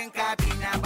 en cabina,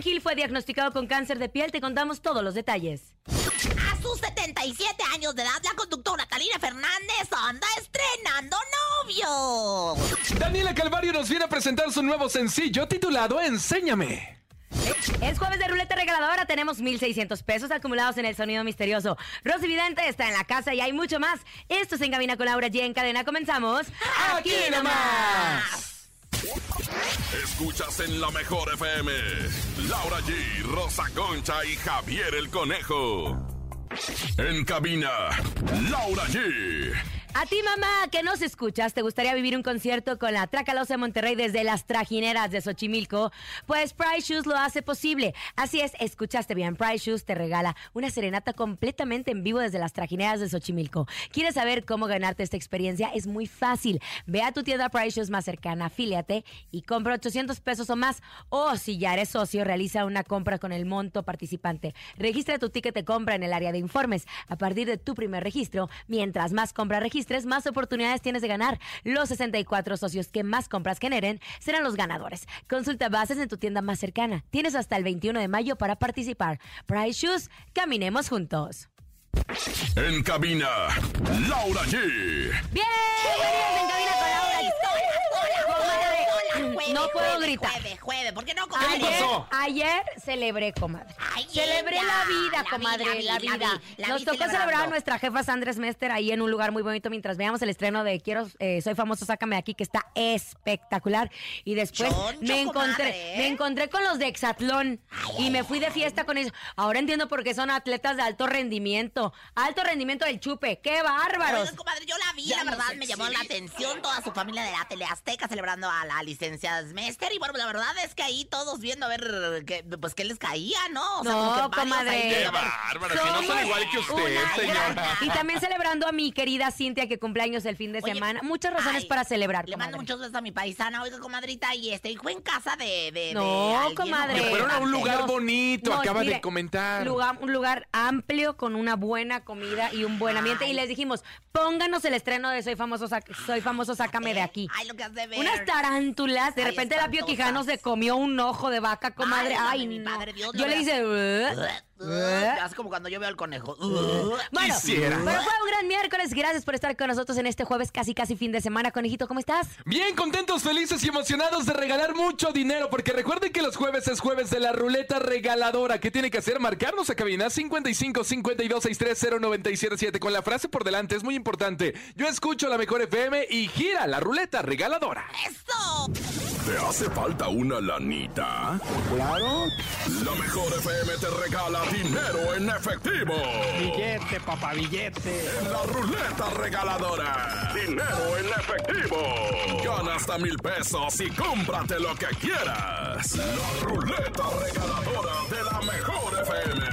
Julián Gil fue diagnosticado con cáncer de piel. Te contamos todos los detalles. A sus 77 años de edad, la conductora Talina Fernández anda estrenando novio. Daniela Calvario nos viene a presentar su nuevo sencillo titulado Enséñame. Es jueves de ruleta regaladora. Tenemos 1,600 pesos acumulados en el sonido misterioso. Rosy Vidente está en la casa y hay mucho más. Esto es En Cabina con Laura G. En cadena comenzamos. ¡Aquí nomás! Escuchas en la mejor FM. Laura G, Rosa Concha y Javier el Conejo. En cabina, Laura G. A ti, mamá, que nos escuchas, ¿te gustaría vivir un concierto con la Tracalosa de Monterrey desde las trajineras de Xochimilco? Pues Price Shoes lo hace posible. Así es, escuchaste bien. Price Shoes te regala una serenata completamente en vivo desde las trajineras de Xochimilco. ¿Quieres saber cómo ganarte esta experiencia? Es muy fácil. Ve a tu tienda Price Shoes más cercana, afíliate y compra 800 pesos o más. O si ya eres socio, realiza una compra con el monto participante. Registra tu ticket de compra en el área de informes. A partir de tu primer registro, mientras más compras registres, más oportunidades tienes de ganar. Los 64 socios que más compras generen serán los ganadores. Consulta bases en tu tienda más cercana. Tienes hasta el 21 de mayo para participar. Price Shoes, caminemos juntos. En cabina, Laura G. Bien, Jueves, no puedo jueves, gritar. Jueves, jueves, ¿por qué no, comadre? Ayer, pasó? ayer celebré, comadre. Ayer celebré la vida, La comadre, vi, la la vi, la vida. vi, la Nos vi tocó celebrar a nuestra jefa Sandra Smester ahí en un lugar muy bonito mientras veíamos el estreno de Quiero, eh, Soy Famoso, Sácame de Aquí, que está espectacular. Y después Choncho, me encontré, comadre, ¿eh? me encontré con los de Exatlón y me fui de fiesta con ellos. Ahora entiendo por qué son atletas de alto rendimiento. Alto rendimiento del chupe. ¡Qué bárbaros! Oigan, comadre, yo la vi, la verdad me llamó la atención toda su familia de la Teleazteca celebrando a la licencia Smester y bueno, la verdad es que ahí todos viendo a ver qué, pues qué les caía, ¿no? O sea, No, que comadre. ahí Qué bárbaro, que no son igual que usted, señora. Y también celebrando a mi querida Cintia que cumpleaños el fin de Oye, semana. Muchas razones ay, para celebrar, Le mando muchos besos a mi paisana, oiga, comadrita, y este, y fue en casa de. de No, de comadre. Que fueron a un lugar bonito, no, acaba mire, de comentar. lugar- un lugar amplio con una buena comida y un buen ambiente. Y les dijimos, pónganos el estreno de Soy Famoso, Soy famoso Sácame de aquí. Ay, lo que has de ver. Unas tarántulas. De repente la Pio. Quijano se comió un ojo de vaca, comadre. Ay, Ay, mi padre Dios, Yo le hice... "Uh". Así como cuando yo veo al conejo. Bueno, Quisiera. pero fue un gran miércoles. Gracias por estar con nosotros en este jueves casi casi fin de semana. Conejito, ¿cómo estás? Bien contentos, felices y emocionados de regalar mucho dinero, porque recuerden que los jueves es jueves de la ruleta regaladora. ¿Qué tiene que hacer? Marcarnos a cabina 55 52 63 0977 con la frase por delante. Es muy importante. Yo escucho la mejor FM y gira la ruleta regaladora. ¡Eso! ¿Te hace falta una lanita? Claro. La mejor FM te regala dinero en efectivo. Billete, papá, billete. En la ruleta regaladora. Dinero en efectivo. Gana hasta mil pesos y cómprate lo que quieras. La ruleta regaladora de la mejor FM.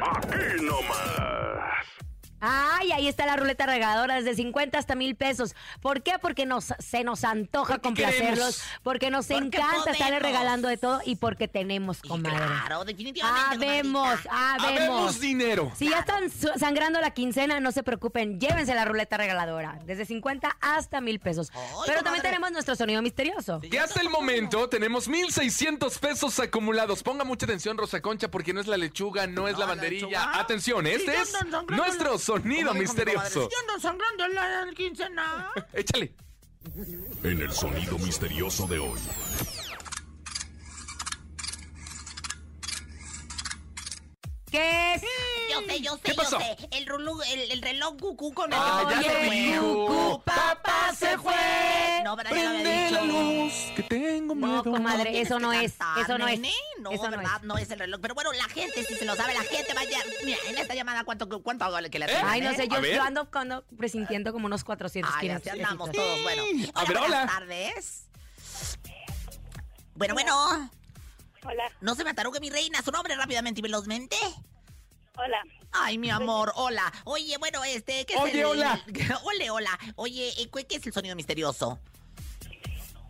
Aquí nomás. Ay, ahí está la ruleta regaladora desde 50 hasta mil pesos. ¿Por qué? Porque nos, se nos antoja Porque complacerlos, queremos. porque nos Porque encanta estarle podemos. regalando de todo y porque tenemos, Y comadre. claro, definitivamente. Habemos, habemos. Habemos dinero. Si ya están sangrando la quincena, no se preocupen, llévense la ruleta regaladora. Desde 50 hasta mil pesos. Ay, Pero también tenemos nuestro sonido misterioso. Y hasta el momento tenemos 1,600 pesos acumulados. Ponga mucha atención, Rosa Concha, porque no es la lechuga, no es No, la la banderilla. Atención, este es andan sangrando nuestro la- sonido misterioso. "Sí andan sangrando en la quincena. Échale. En el sonido misterioso de hoy. ¿Qué es? Yo sé, yo sé, ¿Qué yo pasó? sé. El, rulu- el, el reloj cucú con el Ah, que ya se te. Cucú, papá se fue. No, ¿verdad? Ya lo había Prende la dicho. luz, que tengo No, miedo. comadre, Tienes eso no es, cantar, eso no es. nene. No, Eso no ¿verdad? es. No es el reloj. Pero bueno, la gente sí se lo sabe. La gente vaya. Mira, en esta llamada, ¿cuánto, cuánto hago que le ¿Eh? tengan, Ay, no eh? sé, A yo, yo ando, ando presintiendo como unos 400, Ay, 500 así andamos todos. Bueno, A ver, buenas hola. tardes. Bueno, bueno. Hola, No se me atarugue mi reina. Su nombre rápidamente y velozmente. hola. Ay, mi amor, hola. Oye, bueno, este, ¿qué es Oye, el- hola. Ole, hola. Oye, eh, ¿qué es el sonido misterioso?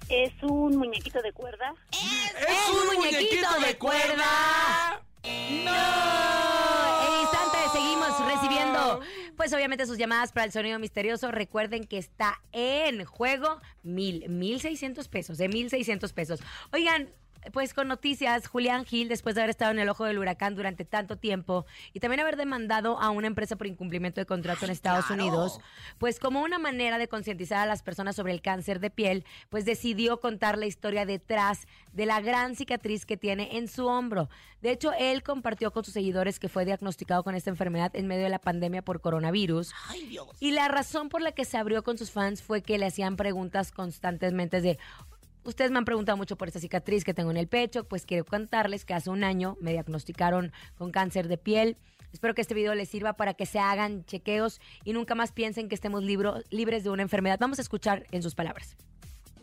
Es un muñequito de cuerda. ¡Es un muñequito de cuerda! ¡No! En instante seguimos recibiendo, pues obviamente sus llamadas para el sonido misterioso. Recuerden que está en juego mil, mil seiscientos pesos, de mil seiscientos pesos. Oigan, pues con noticias, Julián Gil, después de haber estado en el ojo del huracán durante tanto tiempo y también haber demandado a una empresa por incumplimiento de contrato en Estados claro. Unidos, pues como una manera de concientizar a las personas sobre el cáncer de piel, pues decidió contar la historia detrás de la gran cicatriz que tiene en su hombro. De hecho, él compartió con sus seguidores que fue diagnosticado con esta enfermedad en medio de la pandemia por coronavirus. Ay, Dios. Y la razón por la que se abrió con sus fans fue que le hacían preguntas constantemente de, ustedes me han preguntado mucho por esta cicatriz que tengo en el pecho, pues quiero contarles que hace un año me diagnosticaron con cáncer de piel. Espero que este video les sirva para que se hagan chequeos y nunca más piensen que estemos libro- libres de una enfermedad. Vamos a escuchar en sus palabras.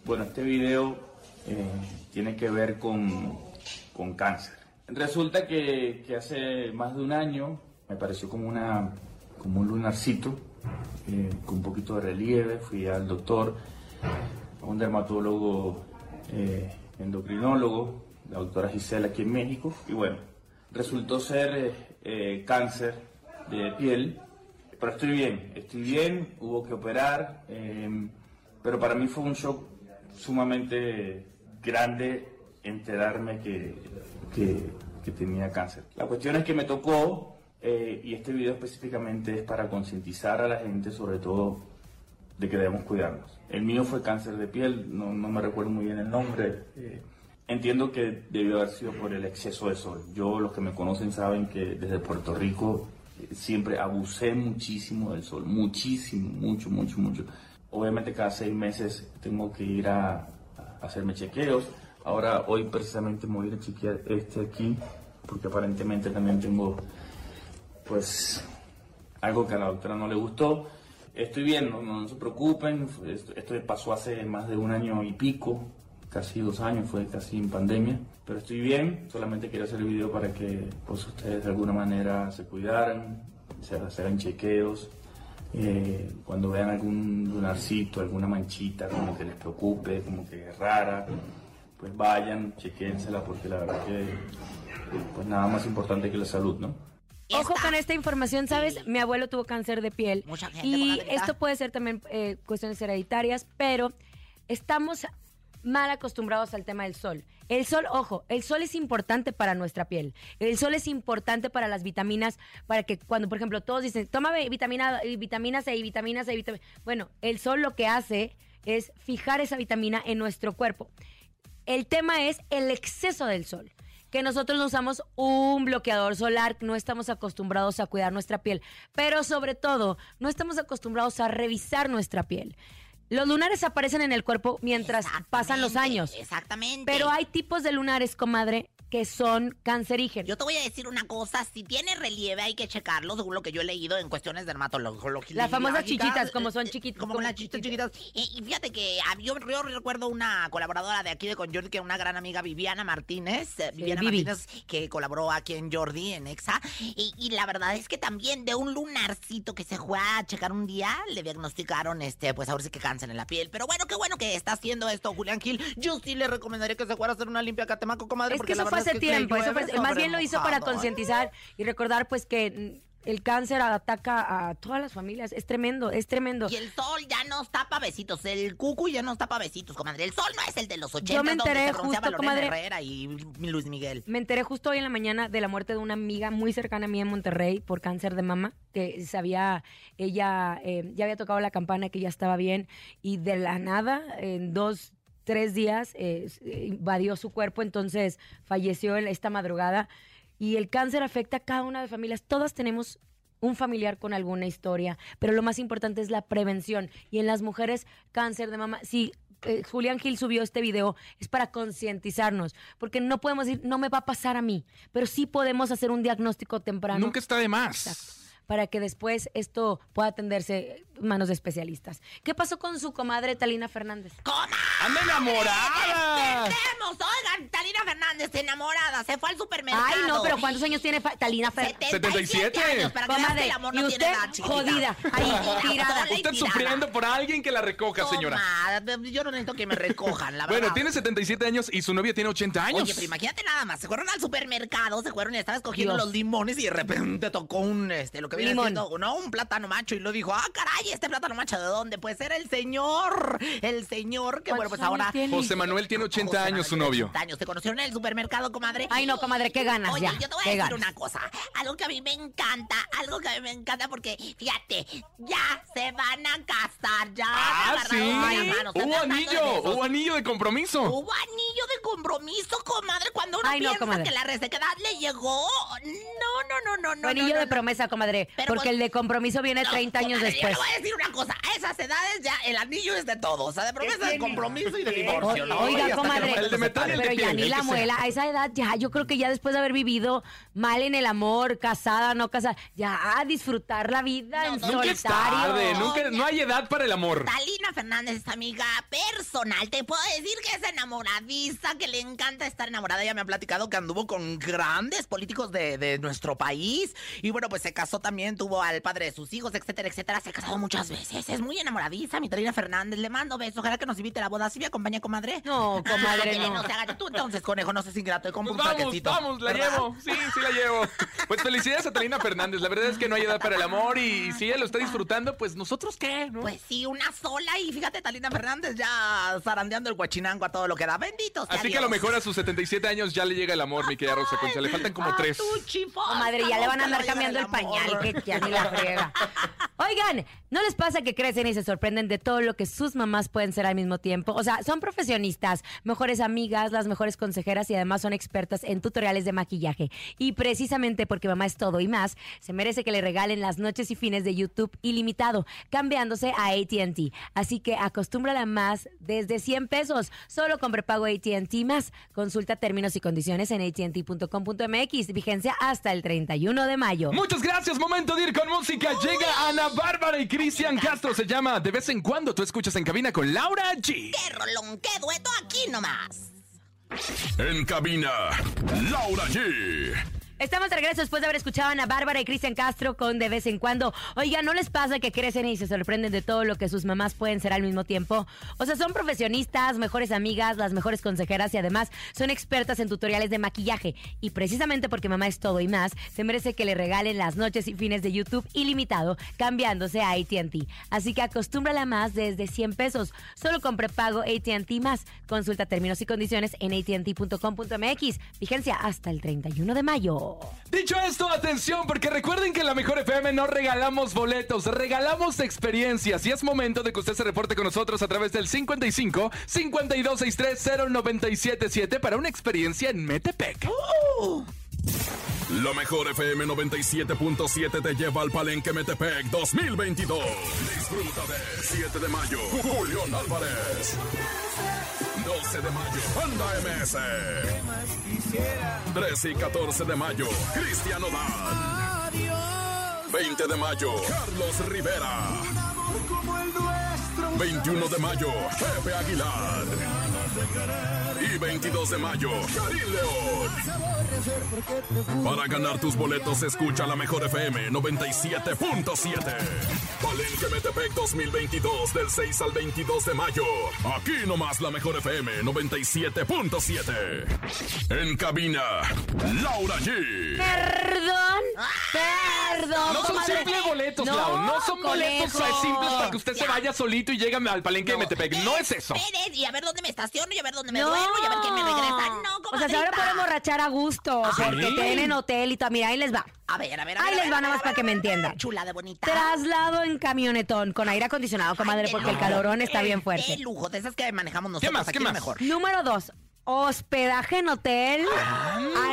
Bueno, este video eh, tiene que ver con, con cáncer. Resulta que, hace más de un año me pareció como, una, como un lunarcito eh, con un poquito de relieve. Fui al doctor, un dermatólogo eh, endocrinólogo, la doctora Gisela aquí en México. Y bueno, resultó ser eh, cáncer de piel. Pero estoy bien, estoy bien, hubo que operar. eh, pero para mí fue un shock sumamente grande enterarme que, que, que tenía cáncer. La cuestión es que me tocó, eh, y este video específicamente es para concientizar a la gente sobre todo de que debemos cuidarnos. El mío fue cáncer de piel, no, no me recuerdo muy bien el nombre. eh, entiendo que debió haber sido por el exceso de sol. Yo, los que me conocen saben que desde Puerto Rico eh, siempre abusé muchísimo del sol, muchísimo, mucho, mucho, mucho. Obviamente cada seis meses tengo que ir a, hacerme chequeos. Ahora, hoy precisamente me voy a ir a chequear este aquí, porque aparentemente también tengo, pues, algo que a la doctora no le gustó. Estoy bien, no, se preocupen, esto, esto pasó hace más de un año y pico, casi dos años, fue casi en pandemia, pero estoy bien, solamente quería hacer el video para que pues, ustedes de alguna manera se cuidaran, se hagan chequeos, eh, cuando vean algún lunarcito, alguna manchita, como que les preocupe, como que es rara, pues vayan, chequéensela, porque la verdad que pues nada más importante que la salud, ¿no? Ojo con esta información, ¿sabes? Mi abuelo tuvo cáncer de piel. Mucha gente, y esto puede ser también eh, cuestiones hereditarias, pero estamos mal acostumbrados al tema del sol. El sol, ojo, el sol es importante para nuestra piel. El sol es importante para las vitaminas, para que cuando, por ejemplo, todos dicen, toma vi- vitamina, y vitamina C y vitamina C y vitamina... Bueno, el sol lo que hace es fijar esa vitamina en nuestro cuerpo. El tema es el exceso del sol. Que nosotros no usamos un bloqueador solar, no estamos acostumbrados a cuidar nuestra piel, pero sobre todo no estamos acostumbrados a revisar nuestra piel. Los lunares aparecen en el cuerpo mientras pasan los años. Exactamente. Pero hay tipos de lunares, comadre, que son cancerígenos. Yo te voy a decir una cosa, si tiene relieve hay que checarlo, según lo que yo he leído en cuestiones dermatológicas. Las famosas chichitas, como son chiquitas. Como las chichitas chiquitas. Y, y fíjate que ah, yo, yo recuerdo una colaboradora de aquí de Con Jordi, que una gran amiga, Viviana Martínez. eh, Viviana Vivi. Martínez, que colaboró aquí en Jordi, en Exa. Y, y la verdad es que también de un lunarcito que se fue a checar un día, le diagnosticaron, este, pues ahora sí que cáncer en la piel. Pero bueno, qué bueno que está haciendo esto Julián Gil. Yo sí le recomendaría que se fuera a hacer una limpia a Catemaco, comadre. Es porque que la eso fue hace es que tiempo. eso llueve fue- más bien lo hizo para concientizar y recordar, pues, que el cáncer ataca a todas las familias. Es tremendo, es tremendo. Y el sol ya nos tapa besitos. El cucu ya nos tapa besitos, comadre. El sol no es el de los 80 Yo me enteré justo, comadre. Herrera y Luis Miguel. Me enteré justo hoy en la mañana de la muerte de una amiga muy cercana a mí en Monterrey por cáncer de mama, que sabía, ella eh, ya había tocado la campana, que ya estaba bien, y de la nada, en dos, tres días, eh, invadió su cuerpo, entonces falleció esta madrugada. Y el cáncer afecta a cada una de las familias. Todas tenemos un familiar con alguna historia, pero lo más importante es la prevención. Y en las mujeres, cáncer de mama, sí. eh, Julián Gil subió este video, es para concientizarnos, porque no podemos decir, no me va a pasar a mí, pero sí podemos hacer un diagnóstico temprano Nunca está de más. Exacto. Para que después esto pueda atenderse en manos de especialistas. ¿Qué pasó con su comadre Talina Fernández? ¡Anda enamorada! Oigan, Talina Fernández, enamorada, se fue al supermercado. Ay, no, pero ¿cuántos años tiene Talina Fernández? 77 años, para que veas que Comadre, el amor y no usted tiene edad, jodida, ahí, tirada. y Usted sufriendo por alguien que la recoja, señora. Toma, yo no necesito que me recojan, la verdad. Bueno, tiene 77 años y su novia tiene 80 años. Oye, pero imagínate nada más, se fueron al supermercado, se fueron y estaba escogiendo Dios. los limones y de repente tocó un, este, lo que viene Limón. siendo, no, un plátano macho y lo dijo, ah, caray, este plátano macho, ¿de dónde? Pues era el señor, el señor que, bueno, pues ¿Cuántos ahora... tiene? José Manuel tiene 80 José años, Manuel su novio. 80 años. ¿Se conocieron en el supermercado, comadre? Ay, no, comadre, qué ganas Oye, ya. yo te voy a qué decir ganas. una cosa. Algo que a mí me encanta, algo que a mí me encanta porque, fíjate, ya se van a casar, ya. Ah, se sí. Hubo anillo, hubo anillo de compromiso. Hubo anillo de compromiso, comadre, cuando uno Ay, no, piensa comadre. que la resequedad le llegó. No, no, no, no, no. Anillo no, de no. promesa, comadre, Pero porque pues- el de compromiso viene No, 30 años después. Yo le voy a decir una cosa, a esas edades ya el anillo es de todo, o sea, de promesa, de compromiso y de divorcio, ¿no? Oiga, comadre, El de metal y el de pero ya ni la muela, a esa edad ya, yo creo que ya después de haber vivido mal en el amor, casada, no casada, ya a disfrutar la vida en Nunca es solitario. tarde, nunca, no hay edad para el amor. Talina Fernández es amiga personal. Te puedo decir que es enamoradiza, que le encanta estar enamorada. Ella me ha platicado que anduvo con grandes políticos de, de nuestro país. Y bueno, pues se casó también, tuvo al padre de sus hijos, etcétera, etcétera. Se ha casado muchas veces. Es muy enamoradiza, mi Talina Fernández. Le mando besos. Ojalá que nos invite a la boda. ¿Sí me acompaña, comadre? No, comadre, Ah, no. se haga. Tú entonces, conejo, no seas ingrato. Te compro Pues un vamos, vamos, la ¿verdad? llevo. Sí, sí la llevo. Pues felicidades a Talina Fernández. La verdad es que no hay edad para el amor y si ella lo está disfrutando, pues nosotros qué, ¿no? Pues sí, una sola. Y fíjate, Talina Fernández ya zarandeando el guachinango a todo lo que da. Bendito sea Así que a lo mejor a sus 77 años ya le llega el amor, mi querida Rosa Concha. Le faltan como tres. tú, chifón, Comadre, ya le van a andar cambiando el pañal, ya ni la friega. Oigan, ¿no les pasa que crecen y se sorprenden de todo lo que sus mamás pueden ser al mismo tiempo? O sea, son profesionistas, mejores amigas, las mejores consejeras y además son expertas en tutoriales de maquillaje. Y precisamente porque mamá es todo y más, se merece que le regalen las noches y fines de YouTube ilimitado, cambiándose a ATT. Así que acostúmbrala más desde 100 pesos, solo con prepago ATT más. Consulta términos y condiciones en ATT.com.mx, vigencia hasta el 31 de mayo. Muchas gracias, momento de ir con música. Llega Ana Bárbara y Cristian Castro. Se llama De vez en cuando tú escuchas en cabina con Laura G. ¡Qué rolón, qué dueto aquí nomás! En cabina, Laura G. Estamos de regreso después de haber escuchado a Bárbara y Cristian Castro con De vez en cuando. Oiga, ¿no les pasa que crecen y se sorprenden de todo lo que sus mamás pueden ser al mismo tiempo? O sea, son profesionistas, mejores amigas, las mejores consejeras y además son expertas en tutoriales de maquillaje. Y precisamente porque mamá es todo y más, se merece que le regalen las noches y fines de YouTube ilimitado, cambiándose a ATT. Así que acostúmbrala más desde 100 pesos, solo con prepago ATT más. Consulta términos y condiciones en ATT.com.mx. Vigencia hasta el 31 de mayo. Dicho esto, atención, porque recuerden que en la Mejor FM no regalamos boletos, regalamos experiencias. Y es momento de que usted se reporte con nosotros a través del 55 5263 0977 para una experiencia en Metepec. La mejor FM 97.7 te lleva al Palenque Metepec 2022. Disfruta de 7 de mayo, Julián Álvarez. 12 de mayo, Banda MS. 13 y 14 de mayo, Cristiano Dal. 20 de mayo, Carlos Rivera. 21 de mayo, Pepe Aguilar. Y 22 de mayo, Karim León. Para ganar tus boletos, escucha la mejor FM 97.7. Palenque Metepec 2022, del 6 al 22 de mayo. Aquí nomás la mejor FM 97.7. En cabina, Laura G. Perdón, perdón. No son simples boletos, Lau. No son boletos simples para que usted se vaya solito y llegue al palenque de Metepec. No es eso. Y a ver dónde me estaciono, y a ver dónde me No. duermo, y a ver quién me regresa. No, O sea, se van a poder emborrachar a gusto, porque sí. tienen hotel y todo. Mira, ahí les va. A ver, a ver, a Ahí ver. a les va a nada más para que me entiendan. Chula de bonita. Traslado en camionetón con aire acondicionado, comadre, Ay, porque el no. calorón está bien fuerte. El lujo, de esas que manejamos nosotros. más? aquí ¿Qué más? mejor. Número dos, hospedaje en hotel,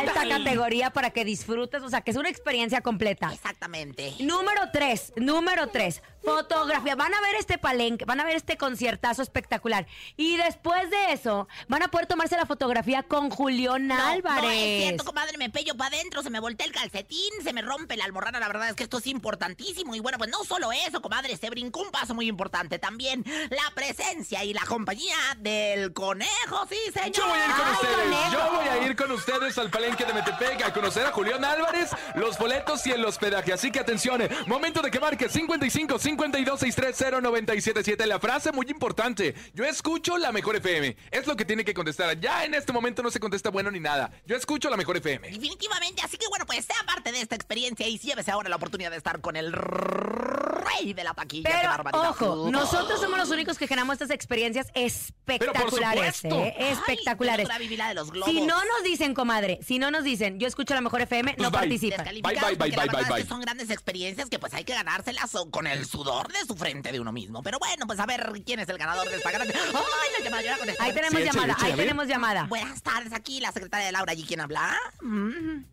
alta categoría para que disfrutes, o sea, que es una experiencia completa. Exactamente. Número tres, número tres, fotografía. Van a ver este palenque, van a ver este conciertazo espectacular. Y después de eso, van a poder tomarse la fotografía con Julián No, Álvarez. No, es cierto, comadre, me pello para adentro, se me voltea el calcetín, se me rompe la almorrana, la verdad es que esto es importantísimo. Y bueno, pues no solo eso, comadre, se brincó un paso muy importante también, la presencia y la compañía del conejo, sí, señor. Yo voy a ir con Ay, ustedes. conejo. Yo voy a ir con ustedes al palenque de Metepec a conocer a Julián Álvarez, los boletos y el hospedaje. Así que atención, eh, momento de que marque 55 52 630 977. La frase muy importante. Yo escucho la mejor FM. Es lo que tiene que contestar. Ya en este momento no se contesta bueno ni nada. Yo escucho la mejor FM. Definitivamente, así que bueno, pues sea parte de esta experiencia y llévese ahora la oportunidad de estar con el rey de la taquilla. ¡Qué Pero barbaridad! ojo, nosotros somos los únicos que generamos estas experiencias espectaculares. ¿eh? Espectaculares. qué locura vivir la de los globos. Si no nos dicen, comadre, si no nos dicen, yo escucho la mejor FM, Pues no bye. participan. Bye, bye, porque la bye, verdad bye, es que bye. son grandes experiencias que pues hay que ganárselas con el sudor de su frente de uno mismo. Pero bueno, pues a ver quién es el ganador de esta grande. ¡Ay, la llamada! yo la. Ahí tenemos Sí, llamada, ahí tenemos llamada. Buenas tardes, aquí la secretaria de Laura. ¿Y quién habla? Mm.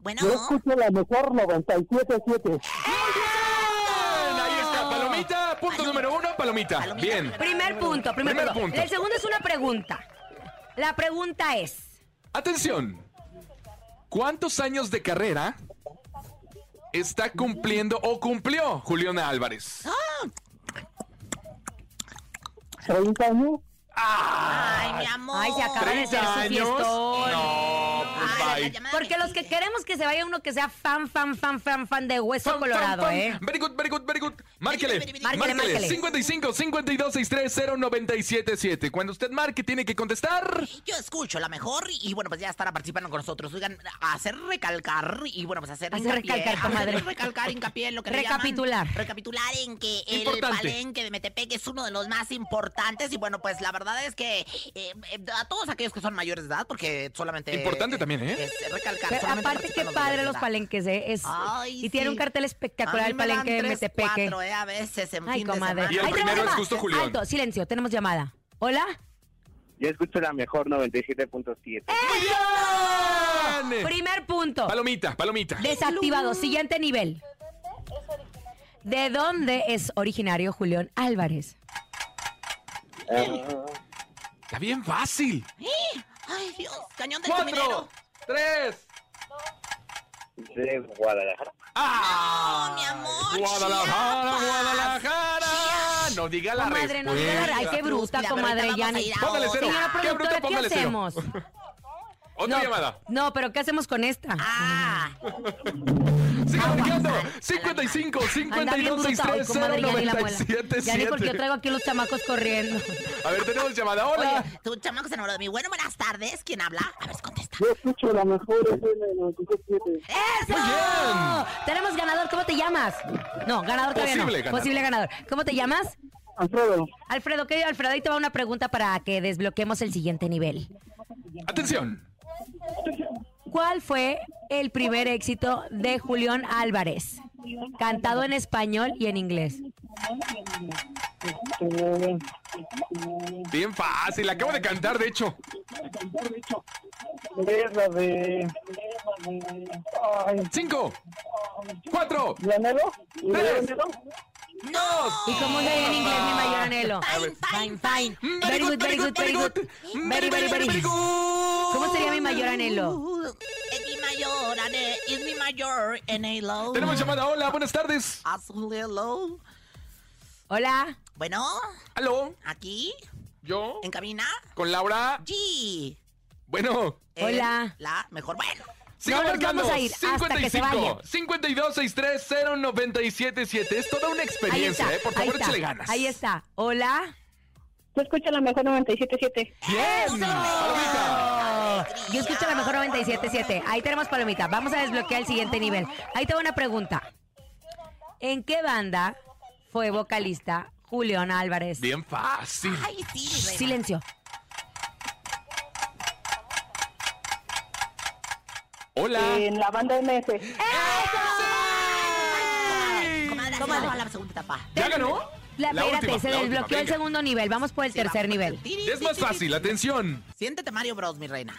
Bueno, Yo escucho la mejor 97.7. Bien, ahí está. Palomita, punto número uno, palomita. Palomita, Bien. Primer punto, primer, Primer punto. punto. El segundo es una pregunta. La pregunta es, Atención. ¿Cuántos años de carrera está cumpliendo o cumplió Julián Álvarez? 30 años. Ay, mi amor. ay, se acaba de ser 30 su fiestón. No, pues Ay, bye. llamada Porque los que queremos que se vaya uno que sea fan, fan, fan, fan, fan de Hueso Colorado. ¿eh? Very good, very good, very good. Márquele. Márquele, márquele, márquele. 55 52 630 977. Cuando usted marque, tiene que contestar. Yo escucho la mejor y bueno, pues ya estará participando con nosotros. Oigan, hacer recalcar y bueno, pues hacer Hacer hincapié. recalcar, comadre. recalcar hincapié en lo que le Recapitular. llaman- recapitular en que el Importante. palenque de Metepec es uno de los más importantes y bueno, pues la verdad es que eh, eh, a todos aquellos que son mayores de edad, porque solamente... Importante también, ¿eh? Es recalcar. Pero aparte, qué los padre los palenques, ¿eh? Es, Ay, y tiene sí. un cartel espectacular el palenque de Metepeque. cuatro, eh, a veces en Ay, fin de comadre. semana. Y el primero es justo Julián. Alto, silencio, tenemos llamada. ¿Hola? Yo escucho la mejor 97.7. Bien. Primer punto. Palomita, palomita. Desactivado. Siguiente nivel. ¿De dónde es originario Julián Álvarez? Está bien fácil. Ay, Dios, cañón del Cuatro, tres. de Guadalajara. ¡Ah! mi amor, Guadalajara, Chiapas. Guadalajara. No diga la Comadre, no diga la- Ay, qué bruta, comadre. Ya ni... Póngale cero. Señora Qué bruta, productora, ¿qué póngale cero. hacemos? Otra no, llamada. No, pero ¿qué hacemos con esta? Ah, Sigue marcando. Aguas. 55 Anda bien 52 bruta hoy, 630 comadre, ya ni porque yo 977. traigo aquí los chamacos corriendo. A ver, tenemos llamada. Hola. oye, tu chamaco se enamoró de mí. Bueno, buenas tardes. ¿Quién habla? A ver si contesta. Yo escucho la mejor FM 97.7. ¡Eso! Muy bien. Tenemos ganador. ¿Cómo te llamas? No, ganador todavía no. Posible ganador. Posible ganador. ¿Cómo te llamas? Alfredo, Alfredo, querido Alfredo, ahí te va una pregunta para que desbloquemos el siguiente nivel. Atención. ¿Cuál fue el primer éxito de Julián Álvarez? Cantado en español y en inglés. Bien fácil. Acabo de cantar, de hecho. es la de Cinco, cuatro, ¿Llanero? tres, ¡No! ¿Y cómo sería en inglés mi mayor anhelo? Fine, fine, fine. Very good, very good, very good. Very, very, very good. ¿Cómo sería mi mayor anhelo? Es mi mayor, ane- es mi mayor anhelo. Tenemos llamada. Hola, buenas tardes. Azul hello. Hola. Bueno, ¿Aló? aquí, ¿Yo? en cabina, ¿Con Laura? G. Bueno. en Hola. La mejor, bueno. Siga No nos marcando. vamos a ir hasta que se 55 vaya. 52 63 0977. Es toda una experiencia, está. ¿eh? Por ahí favor, está, échale ganas. Ahí está. Hola. Se escucha la mejor 97.7. ¡Bien! Yo escucho la mejor 97.7. Ahí tenemos palomita. Vamos a desbloquear el siguiente nivel. Ahí tengo una pregunta. ¿En qué banda fue vocalista Julián Álvarez? Bien fácil. Ay, sí. Silencio. Hola. En la banda MS. Comadre, Comadre. Comadre. la segunda etapa. ¿Ya ganó? La, La espérate, última, se la última, desbloqueó el segundo nivel. Vamos por el Sí, tercer nivel. Tiri, Es más fácil, atención. Siéntete Mario Bros, mi reina.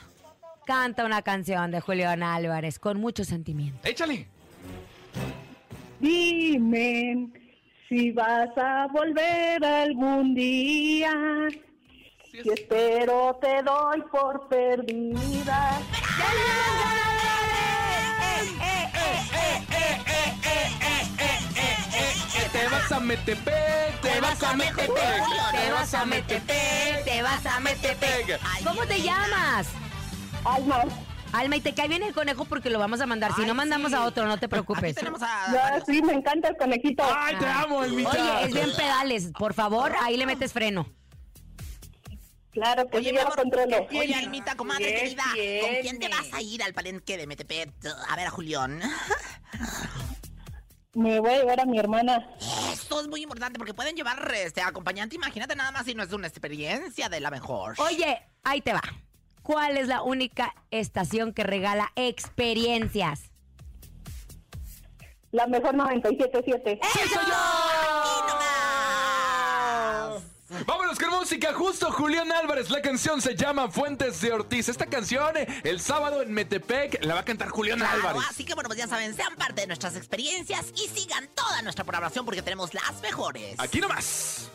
Canta una canción de Julián Álvarez con mucho sentimiento. Échale. Dime si vas a volver algún día. Si espero te doy por perdida. Te a Metepec, te vas a Metepec, Te vas a Metepec, te vas a Metepec. ¿Cómo te llamas? Alma, Alma, y te cae bien el conejo porque lo vamos a mandar. Si no mandamos sí. a otro, no te Aquí preocupes. tenemos a... ya sí, me encanta el conejito. Ay, te amo, Elmita. Oye, es bien pedales. Por favor, ahí le metes freno. Claro que Oye, sí, mi ya lo amor, controlo. Oye, Almita, comadre ¿Qué querida, ¿con quién te vas a ir al palenque de Metepet? A ver a Julián. Me voy a llevar a mi hermana. Esto es muy importante porque pueden llevar este acompañante. Imagínate nada más si no es una experiencia de la mejor. Oye, ahí te va. ¿Cuál es la única estación que regala experiencias? La mejor 97.7. ¡Eso yo! ¡Aquí nomás! Vámonos con música, justo Julián Álvarez. La canción se llama Fuentes de Ortiz. Esta canción, eh, el sábado en Metepec, la va a cantar Julián Claro, Álvarez. así que bueno, pues ya saben, sean parte de nuestras experiencias y sigan toda nuestra programación porque tenemos las mejores. Aquí nomás.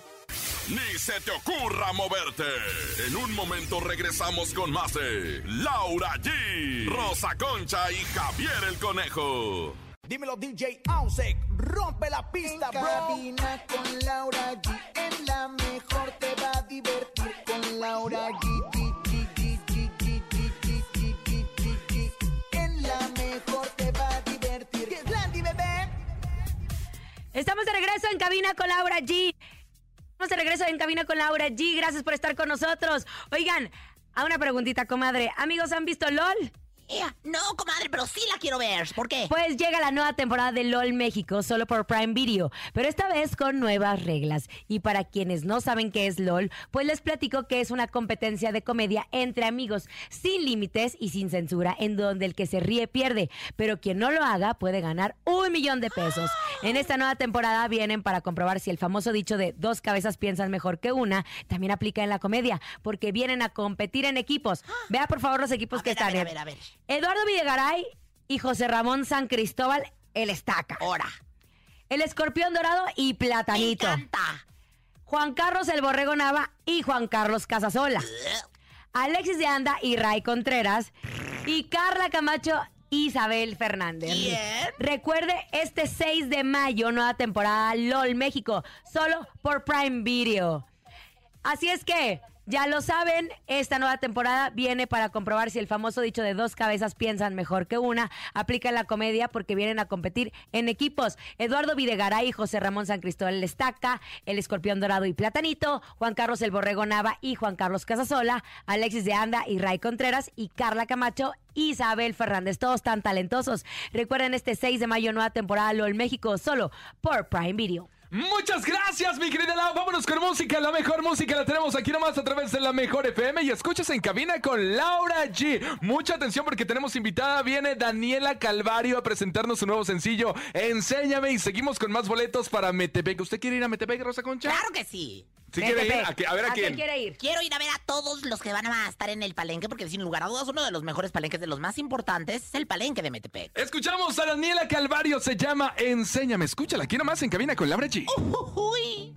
Ni se te ocurra moverte. En un momento regresamos con más de Laura G, Rosa Concha y Javier el Conejo. Dímelo DJ Ausek, rompe la pista, En cabina con Laura G. En la mejor te va a divertir con Laura G. G, G, G, G, G, G, G, G, G, G, G. En la mejor te va a divertir. ¡Que es Landy, bebé! Estamos de regreso en cabina con Laura G. Estamos de regreso en cabina con Laura G. Gracias por estar con nosotros. Oigan, a una preguntita, comadre. Amigos, ¿han visto LOL? No, comadre, pero sí la quiero ver. ¿Por qué? Pues llega la nueva temporada de LOL México solo por Prime Video, pero esta vez con nuevas reglas. Y para quienes no saben qué es LOL, pues les platico que es una competencia de comedia entre amigos, sin límites y sin censura, en donde el que se ríe pierde, pero quien no lo haga puede ganar un millón de pesos. En esta nueva temporada vienen para comprobar si el famoso dicho de dos cabezas piensan mejor que una también aplica en la comedia, porque vienen a competir en equipos. Vea por favor los equipos A que ver, a están. ver, a ver, a ver. Eduardo Videgaray y José Ramón San Cristóbal, el estaca. Ahora. El escorpión dorado y Me platanito. encanta. Juan Carlos el borrego Nava y Juan Carlos Casasola. Alexis de Anda y Ray Contreras. Y Carla Camacho Isabel Fernández. ¿Quién? Recuerde, este 6 de mayo, nueva temporada LOL México, solo por Prime Video. Así es que, ya lo saben, esta nueva temporada viene para comprobar si el famoso dicho de dos cabezas piensan mejor que una aplica en la comedia porque vienen a competir en equipos. Eduardo Videgaray José Ramón San Cristóbal Estaca, el escorpión dorado y platanito, Juan Carlos el borrego Nava y Juan Carlos Casasola, Alexis de Anda y Ray Contreras y Carla Camacho Isabel Fernández, todos tan talentosos. Recuerden este 6 de mayo, nueva temporada LOL México, solo por Prime Video. Muchas gracias, mi querida Lau. Vámonos con música. La mejor música la tenemos aquí nomás a través de la mejor FM. Y escuchas en cabina con Laura G. Mucha atención porque tenemos invitada. Viene Daniela Calvario a presentarnos su nuevo sencillo. Enséñame y seguimos con más boletos para Metepec. ¿Usted quiere ir a Metepec, Rosa Concha? Claro que sí. ¿Sí quiere ir? ¿A, qué- a ver a, ¿A quién? quién quiere ir? Quiero ir a ver a todos los que van a estar en el palenque, porque sin lugar a dudas uno de los mejores palenques, de los más importantes, es el palenque de Metepec. Escuchamos a Daniela Calvario, se llama Enséñame. Escúchala, aquí nomás en cabina con Laura G. Uy.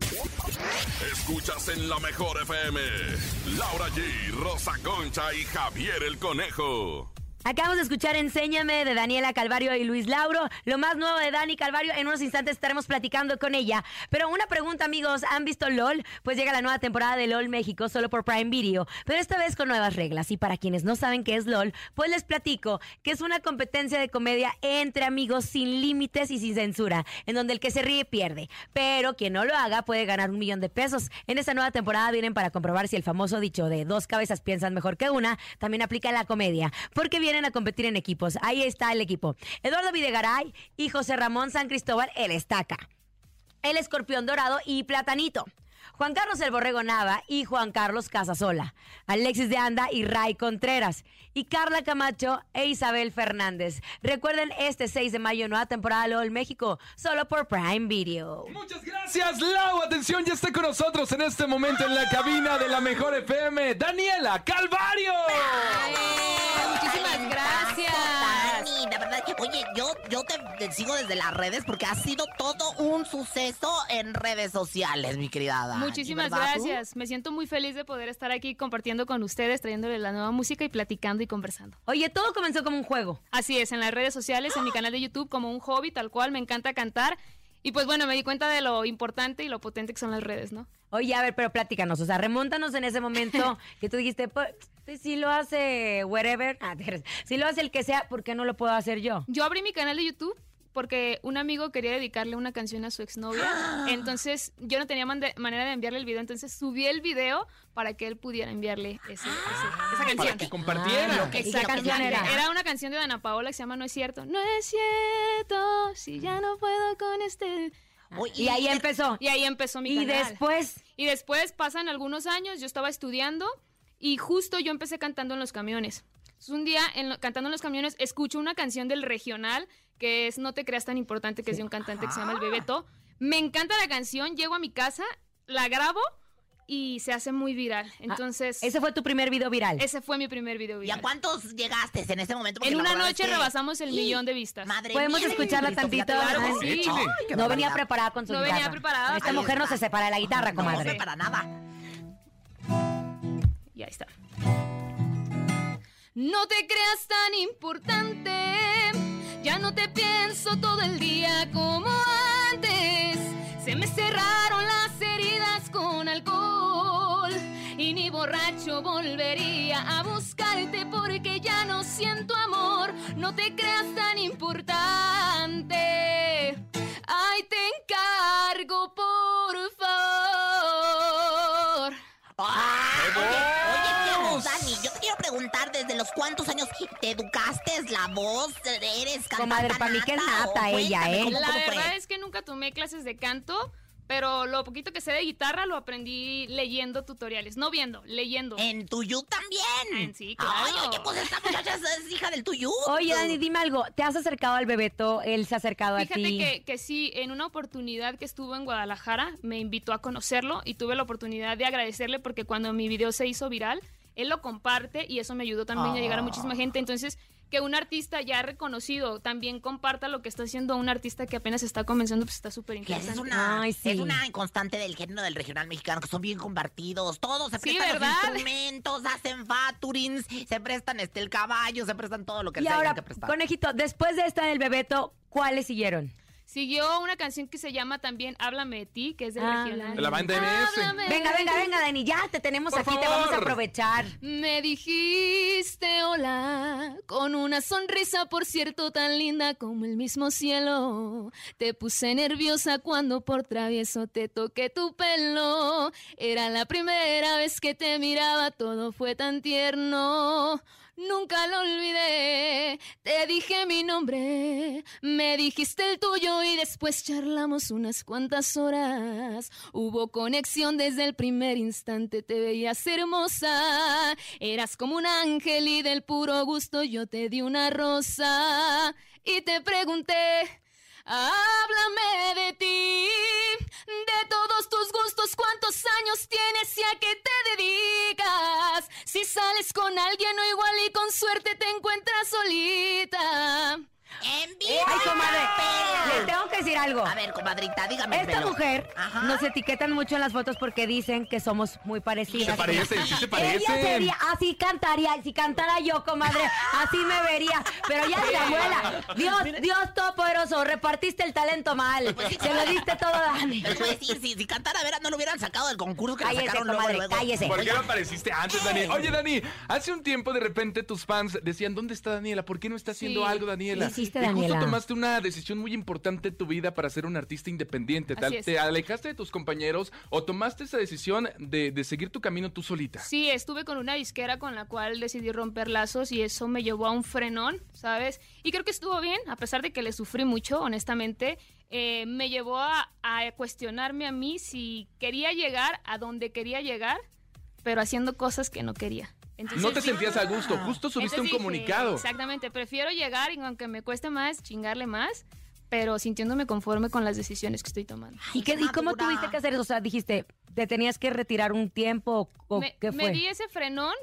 Escuchas en la mejor FM. Laura G, Rosa Concha y Javier el Conejo. Acabamos de escuchar Enséñame de Daniela Calvario y Luis Lauro. Lo más nuevo de Dani Calvario. En unos instantes estaremos platicando con ella. Pero una pregunta, amigos. ¿Han visto LOL? Pues llega la nueva temporada de LOL México solo por Prime Video. Pero esta vez con nuevas reglas. Y para quienes no saben qué es LOL, pues les platico que es una competencia de comedia entre amigos sin límites y sin censura. En donde el que se ríe pierde. Pero quien no lo haga puede ganar un millón de pesos. En esta nueva temporada vienen para comprobar si el famoso dicho de dos cabezas piensan mejor que una también aplica en la comedia. Porque vienen a competir en equipos. Ahí está el equipo. Eduardo Videgaray y José Ramón San Cristóbal, el estaca. El escorpión dorado y platanito. Juan Carlos el Borrego Nava y Juan Carlos Casasola. Alexis de Anda y Ray Contreras. Y Carla Camacho e Isabel Fernández. Recuerden este 6 de mayo, nueva temporada LOL México, solo por Prime Video. Muchas gracias, Lau. Atención, ya está con nosotros en este momento en la cabina de la mejor FM, Daniela Calvario. muchísimas gracias. Yo, yo te, te sigo desde las redes porque ha sido todo un suceso en redes sociales, mi querida Dani. Muchísimas gracias. Me siento muy feliz de poder estar aquí compartiendo con ustedes, trayéndoles la nueva música y platicando y conversando. Oye, todo comenzó como un juego. Así es, en las redes sociales, en mi canal de YouTube, como un hobby, tal cual, me encanta cantar. Y pues bueno, me di cuenta de lo importante y lo potente que son las redes, ¿no? Oye, a ver, pero platícanos, o sea, remóntanos en ese momento que tú dijiste, pues, si lo hace wherever, ah, si lo hace el que sea, ¿por qué no lo puedo hacer yo? Yo abrí mi canal de YouTube porque un amigo quería dedicarle una canción a su exnovia. Entonces yo no tenía manera de enviarle el video, entonces subí el video para que él pudiera enviarle ese- ese- esa canción. Para que compartiera. Ah, ¿Y qué Exacto. canción era? Era una canción de Dana Paola que se llama No es cierto. No es cierto, si ya no puedo con este. Y ahí empezó. Y ahí empezó mi Y canal. después, Y después pasan algunos años, yo estaba estudiando y justo yo empecé cantando en los camiones. Entonces, un día, en lo- cantando en los camiones, escucho una canción del regional que es No te creas tan importante, que es de un cantante que se llama El Bebeto. Me encanta la canción, llego a mi casa, la grabo y se hace muy viral. Entonces, ese fue tu primer video viral. ese fue mi primer video ¿Y a viral. cuántos llegaste en ese momento? Porque En una noche es que- rebasamos el millón de vistas. Madre ¿Podemos mía, escucharla Cristo, tantito? Claro Ah, sí. Ay, No venía preparada con su No guitarra. venía preparada. Esta Ahí mujer no se separa la guitarra, No, comadre. no, para nada. Y ahí está. No te creas tan importante, ya no te pienso todo el día como antes. Se me cerraron las heridas con alcohol y ni borracho volvería a buscarte porque ya no siento amor. No te creas tan importante. Cuántos años te educaste la voz, eres cantante Comadre, pa' mí que es nata ella, ¿eh? La verdad es que nunca tomé clases de canto, pero lo poquito que sé de guitarra lo aprendí leyendo tutoriales, no viendo, leyendo. En Tuyú también. En sí, claro. Ay, oye, pues esta muchacha es- hija del Tuyú. Oye, Dani, dime algo. ¿Te has acercado al Bebeto? ¿Él se ha acercado a Fíjate ti? que, que sí, en una oportunidad que estuvo en Guadalajara, me invitó a conocerlo y tuve la oportunidad de agradecerle porque cuando mi video se hizo viral, él lo comparte y eso me ayudó también a llegar a muchísima gente. Entonces, que un artista ya reconocido también comparta lo que está haciendo un artista que apenas está comenzando, pues está súper interesante. es una, Ay, sí. es una constante del género del regional mexicano, que son bien compartidos. Todos se Sí, prestan ¿verdad? los instrumentos, hacen faturings, se prestan este el caballo, se prestan todo lo que Y se ahora, que prestar. conejito, después de esta del Bebeto, ¿cuáles siguieron? Siguió una canción que se llama también Háblame de ti, que es del Ah, regional. De la banda MS. Háblame Venga, de venga, venga, Dani, ya te tenemos Por aquí, te vamos a aprovechar. Me dijiste hola con una sonrisa, por cierto, tan linda como el mismo cielo. Te puse nerviosa cuando por travieso te toqué tu pelo. Era la primera vez que te miraba, todo fue tan tierno. Nunca lo olvidé, te dije mi nombre, me dijiste el tuyo y después charlamos unas cuantas horas. Hubo conexión desde el primer instante, te veías hermosa, eras como un ángel y del puro gusto yo te di una rosa y te pregunté. Háblame de ti, de todos tus gustos, cuántos años tienes y a qué te dedicas. Si sales con alguien o igual y con suerte te encuentras solita. ¡En vivo! Ay, comadre, le tengo que decir algo. A ver, comadrita, dígame. Esta mujer nos etiquetan mucho en las fotos porque dicen que somos muy parecidas. Se parecen, sí se parecen. Ella sería, así cantaría, si cantara yo, comadre, así me vería. Pero ya de abuela, Dios, Dios todopoderoso, repartiste el talento mal. Se lo diste todo a Dani. Pues sí, sí, si cantara Vera no lo hubieran sacado del concurso que la Cállese, sacaron luego, comadre, luego. cállese. ¿Por qué no apareciste antes, Dani? Oye, Dani, hace un tiempo de repente tus fans decían, ¿dónde está Daniela? ¿Por qué no está haciendo Sí. algo, Daniela? ¿Qué hiciste, y justo tomaste una decisión muy importante en tu vida para ser un artista independiente. Es. ¿Te alejaste de tus compañeros o tomaste esa decisión de, de seguir tu camino tú solita? Sí, estuve con una disquera con la cual decidí romper lazos y eso me llevó a un frenón, ¿sabes? Y creo que estuvo bien, a pesar de que le sufrí mucho, honestamente. eh, me llevó a, a cuestionarme a mí si quería llegar a donde quería llegar, pero haciendo cosas que no quería. Entonces, No te sí- sentías a gusto, justo subiste Entonces un dije, comunicado. Exactamente, prefiero llegar y aunque me cueste más, chingarle más, pero sintiéndome conforme con las decisiones que estoy tomando. ¿Y, qué, ¿Y cómo tuviste que hacer eso? O sea, dijiste, ¿te tenías que retirar un tiempo o me, qué me fue? di ese frenón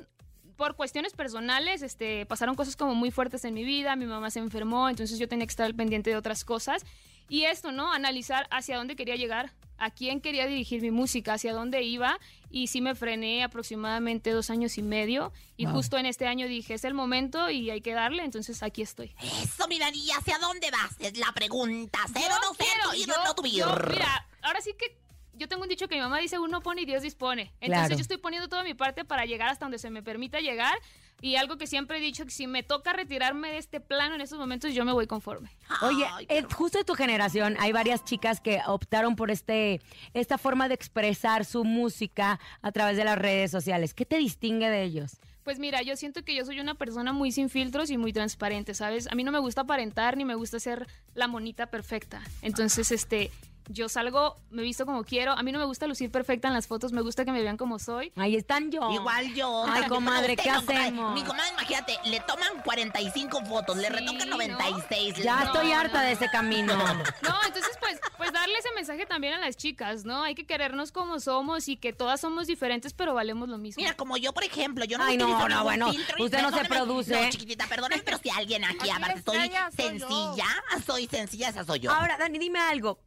por cuestiones personales, este, pasaron cosas como muy fuertes en mi vida, mi mamá se enfermó, entonces yo tenía que estar al pendiente de otras cosas. Y esto, ¿no? Analizar hacia dónde quería llegar, a quién quería dirigir mi música, hacia dónde iba. Y sí me frené aproximadamente dos años y medio. Y justo en este año dije, es el momento y hay que darle, entonces aquí estoy. Eso, mi Dani, ¿y ¿hacia dónde vas? Es la pregunta. Cero no ser, tu ir, no tu yo- mira, ahora sí que yo tengo un dicho que mi mamá dice, uno pone y Dios dispone. Entonces Claro. yo estoy poniendo toda mi parte para llegar hasta donde se me permita llegar. Y algo que siempre he dicho, que si me toca retirarme de este plano en estos momentos, yo me voy conforme. Oye, Ay, eh, justo de tu generación hay varias chicas que optaron por este esta forma de expresar su música a través de las redes sociales. ¿Qué te distingue de ellos? Pues mira, yo siento que yo soy una persona muy sin filtros y muy transparente, ¿sabes? A mí no me gusta aparentar ni me gusta ser la monita perfecta. Entonces, este, yo salgo, me visto como quiero. A mí no me gusta lucir perfecta en las fotos, me gusta que me vean como soy. Ahí están yo. Igual yo. Ay, comadre, ¿qué no, comadre. hacemos? Mi comadre, imagínate, le toman 45 fotos, le retocan ¿no? 96. Ya le- estoy harta de ese camino. No, entonces pues, pues darle ese mensaje también a las chicas, ¿no? Hay que querernos como somos y que todas somos diferentes, pero valemos lo mismo. Mira, como yo, por ejemplo, yo no Ay, no, no, bueno, filtro usted no se produce. No, chiquitita, perdónenme, pero si alguien aquí, aparte, soy sencilla, soy sencilla, esa soy yo. Ahora, Dani, dime algo.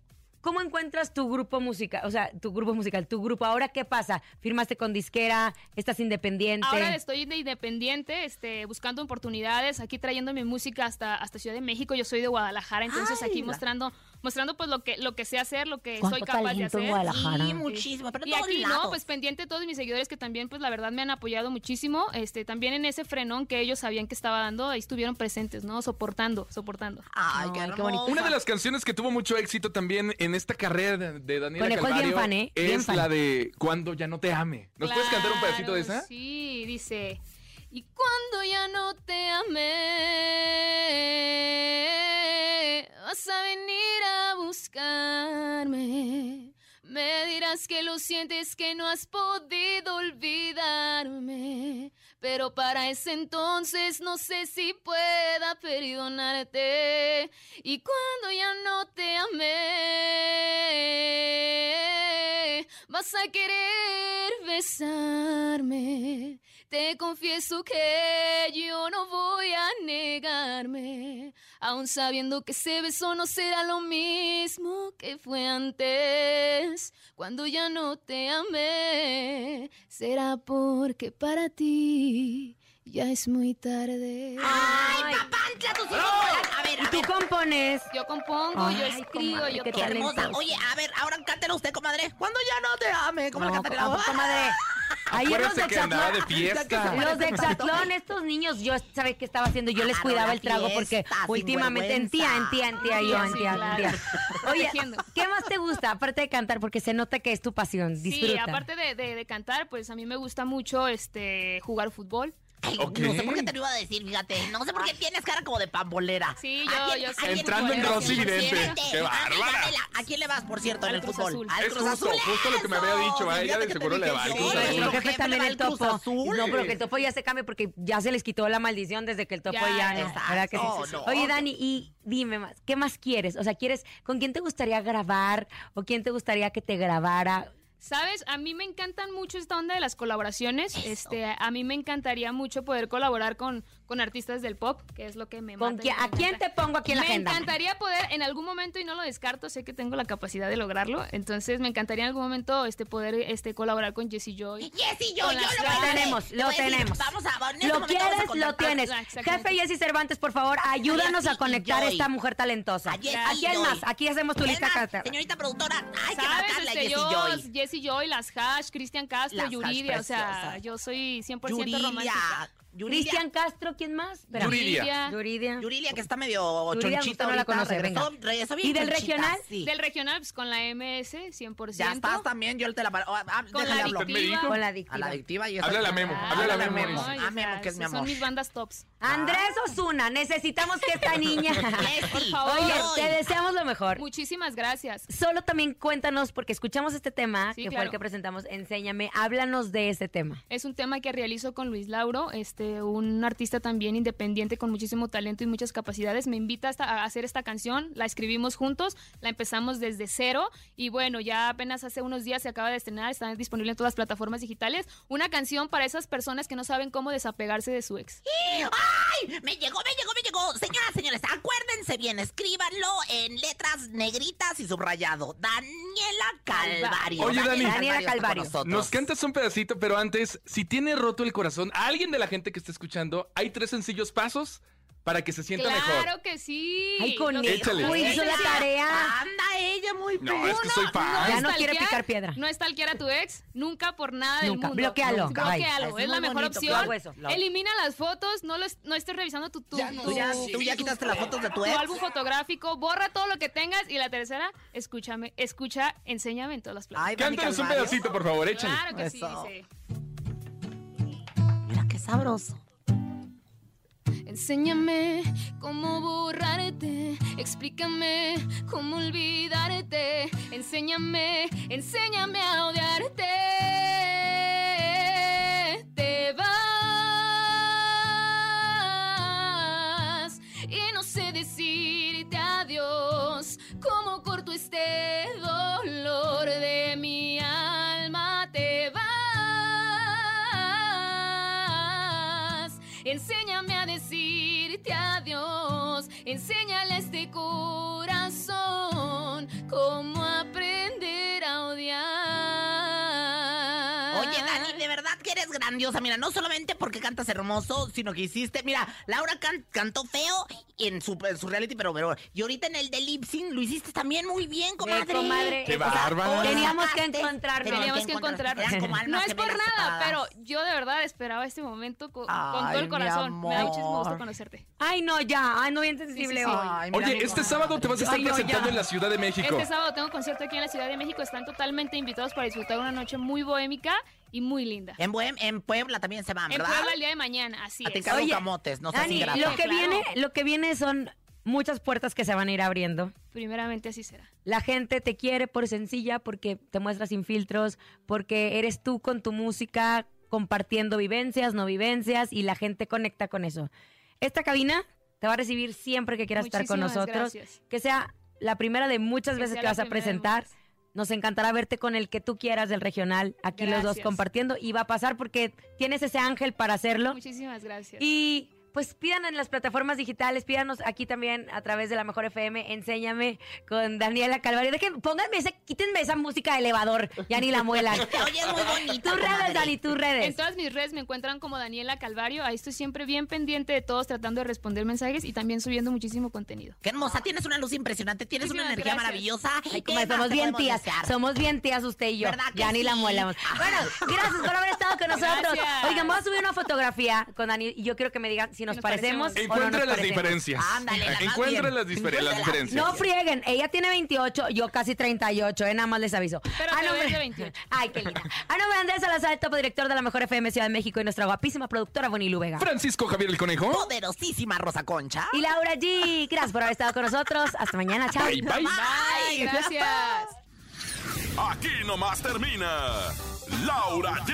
¿Cómo encuentras tu grupo musical? O sea, tu grupo musical, tu grupo. ¿Ahora qué pasa? ¿Firmaste con disquera? ¿Estás independiente? Ahora estoy de independiente, este, buscando oportunidades, aquí trayendo mi música hasta, hasta Ciudad de México. Yo soy de Guadalajara, entonces Ay, aquí mostrando, mostrando pues lo que, lo que sé hacer, lo que ¿Cuánto soy capaz de hacer. Guadalajara? Sí, muchísimo, pero Y todos aquí, lados. no, pues pendiente de todos mis seguidores que también, pues la verdad me han apoyado muchísimo. Este, también en ese frenón que ellos sabían que estaba dando, ahí estuvieron presentes, ¿no? Soportando, soportando. Ay, qué, Ay, qué bonito. Una de las canciones que tuvo mucho éxito también en esta carrera de, de Daniela Conejo es bien Calvario fan, ¿eh? Bien es fan. la de Cuando ya no te ame. ¿Nos puedes cantar un pedacito de esa? Sí, dice. Y cuando ya no te amé, vas a venir a buscarme. Me dirás que lo sientes, que no has podido olvidarme. Pero para ese entonces no sé si pueda perdonarte. Y cuando ya no te amé, vas a querer besarme. Te confieso que yo no voy a negarme, aun sabiendo que ese beso no será lo mismo que fue antes. Cuando ya no te amé, será porque para ti ya es muy tarde. Ay, papantla, tus hijos volan. A ver, ¿Y tú ver. compones? Yo compongo, yo escribo, comadre, yo qué hermosa. Oye, a ver, ahora cántela usted, comadre. Cuando ya no te ame, ¿cómo No, la cantaría? ¿a poco, madre? Ayer los de que andaba de fiesta. los de Exatlón, estos niños, yo sabía qué estaba haciendo, yo les cuidaba la el trago porque últimamente en tía, en tía, en tía, yo, en tía, en tía. Oye. ¿qué más te gusta aparte de cantar? Porque se nota que es tu pasión, disfruta. Sí, aparte de, de- de cantar, pues a mí me gusta mucho este jugar fútbol. Ay. No sé por qué te lo iba a decir, fíjate. No sé por qué tienes cara como de pambolera. Sí, ¿A yo, quién- yo a sé. quién- Entrando en Pero Rosy Vidente. ¡Qué bárbara! ¿A quién le vas, por cierto, en el Cruz fútbol? Azul. Al Es Cruz justo, Azul. justo lo que me había dicho, a ella de que seguro le va al Cruz Azul. Jefe también va el topo. No, pero que el topo ya se cambie porque ya se les quitó la maldición desde que el topo Ya, ya, Oye. Dani, y dime más, ¿qué más quieres? O sea, ¿quieres, con quién te gustaría grabar o quién te gustaría que te grabara? ¿Sabes? A mí me encantan mucho esta onda de las colaboraciones. Este, a mí me encantaría mucho poder colaborar con, con artistas del pop, que es lo que me ¿Con mata quién- me ¿A quién te pongo aquí en la me agenda? encantaría poder en algún momento y no lo descarto, sé que tengo la capacidad de lograrlo, entonces me encantaría en algún momento este poder este colaborar con Jessie Joy. Jessy, yo, Con yo lo tenemos, Te lo tenemos. Vamos a, en este Lo vamos a quieres, lo tienes. Jefe Jessy Cervantes, por favor, ayúdanos a conectar a Joy. esta mujer talentosa. A Jessy ¿A y quién Joy. más? Aquí hacemos tu lista. más. Señorita productora, hay que ¿Sabes? marcarle a Este, Jessy yo, Joy. Jessie Joy, las Hash, Cristian Castro, Las Yuridia, o sea, yo soy 100% Yuridia. romántica. Yuridia. Cristian Castro, ¿quién más? Espera. Yuridia. Yuridia. Yuridia, que está medio Yuridia, chonchita no la conoce, regresó, venga. regresó bien ¿Y del chonchita, regional? Sí. Del regional, pues con la MS, 100%. Ya estás también, yo te la... paro. Ah, ah, Con déjale la hablo. Adictiva. dijo. Con la A adictiva. la adictiva y Háblale a Memo, Ah, háblale a háblale a Memo. Memo. Ay, Ah, Memo, que es mi Son amor. mis bandas tops. Andrés Osuna, necesitamos que esta niña. Por favor. Oye, te deseamos lo mejor. Muchísimas gracias. Solo también cuéntanos, porque escuchamos este tema, Sí, que fue claro. el que presentamos, Enséñame, háblanos de ese tema. Es un tema que realizo con Luis Lauro, este, un artista también independiente con muchísimo talento y muchas capacidades. Me invita hasta a hacer esta canción, la escribimos juntos, la empezamos desde cero y bueno, ya apenas hace unos días se acaba de estrenar, está disponible en todas las plataformas digitales. Una canción para esas personas que no saben cómo desapegarse de su ex. ¡Ay! Me llegó, me llegó, me llegó. Señoras, señores, acuérdense bien, escríbanlo en letras negritas y subrayado. Daniela Calvario. Oye, Dani. Daniela con Calvario. nosotros. Nos cantas un pedacito, pero antes, si tiene roto el corazón alguien de la gente que está escuchando, hay tres sencillos pasos para que se sienta Claro mejor. que sí. Ay, con. Échale. Hizo la tarea. Anda ella muy No, es que soy fan. Ya no quiere picar piedra. No stalkear a tu ex, nunca por nada del Nunca. mundo. Bloquéalo. Nunca. Bye. Bloquéalo, Es es la mejor bonito, opción. eso. Elimina las fotos, no, lo es- no estés revisando tu, tu, tu- Tú ya, tú ya quitaste las fotos de tu tu ex. álbum fotográfico, borra todo lo que tengas y la tercera, escúchame, escucha, enséñame en todas las plataformas. Ay, Cántanos un pedacito, por favor, échale. Claro que sí, Eso. dice. Sabroso. Enséñame cómo borrarte, explícame cómo olvidarte. Enséñame, enséñame a odiarte. Te vas y no sé decirte adiós. Cómo corto este Go. Grandiosa. Mira, no solamente porque cantas hermoso, sino que hiciste. Mira, Laura can- cantó feo en su, en su reality, pero, pero. Y ahorita en el de lip sync lo hiciste también muy bien, comadre. Eh, comadre. Qué O sea, bárbara. Teníamos que encontrarnos. Teníamos que encontrarnos. No es por nada, separadas. pero yo de verdad esperaba este momento co- con, Ay, todo el mi corazón. Me da muchísimo gusto conocerte. Ay, no, ya. Ay, no, bien sensible Sí, sí, sí. hoy. Ay, Oye, este sábado te vas a estar Ay, no, presentando ya. en la Ciudad de México. Este sábado tengo concierto aquí en la Ciudad de México. Están totalmente invitados para disfrutar una noche muy bohémica y muy linda. En, Bohem- en Puebla también se van, En ¿verdad? Puebla el día de mañana, así A ti es. cargo Oye, camotes, no seas Dani, ingrata. lo que Claro. viene, lo que viene son muchas puertas que se van a ir abriendo. Primeramente así será. La gente te quiere por sencilla, porque te muestras sin filtros, porque eres tú con tu música compartiendo vivencias, no vivencias, y la gente conecta con eso. Esta cabina te va a recibir siempre que quieras estar con nosotros. gracias. Que sea la primera de muchas Que veces que vas a presentar. Nos encantará verte con el que tú quieras del regional, aquí los dos compartiendo, y va a pasar porque tienes ese ángel para hacerlo. Muchísimas gracias. Y pues pidan en las plataformas digitales, pídanos aquí también a través de la Mejor FM, enséñame con Daniela Calvario. Dejen, pónganme esa, quítenme esa música de elevador, ya ni la muelan. Te oyes muy bonita, Tus redes. Dani, tus En redes. todas mis redes me encuentran como Daniela Calvario. Ahí estoy siempre bien pendiente de todos, tratando de responder mensajes y también subiendo muchísimo contenido. Qué hermosa, tienes una luz impresionante, tienes una energía gracias. maravillosa. Ay, ¿Qué comadre, más somos bien tías, desear? somos bien tías usted y yo. ¿Verdad que Ya ni la muelamos. Bueno, gracias por haber estado con nosotros. Gracias. Oigan, vamos a subir una fotografía con Dani y yo quiero que me digan si si nos, nos parecemos, parecemos. no nos las parecemos. diferencias. Ándale, la bien. las, difer- las Encuéntralas. diferencias. No frieguen, ella tiene 28, yo casi 38, eh, nada más les aviso. Pero A nombre- de 28. Ay, qué linda. A nombre de Andrés Salazar, el topo director de la Mejor FM Ciudad de México y nuestra guapísima productora Bonilu Vega. Francisco Javier el Conejo. Poderosísima Rosa Concha. Y Laura G, gracias por haber estado con nosotros. Hasta mañana, chao. Bye, bye. Bye, gracias. Aquí nomás termina Laura G,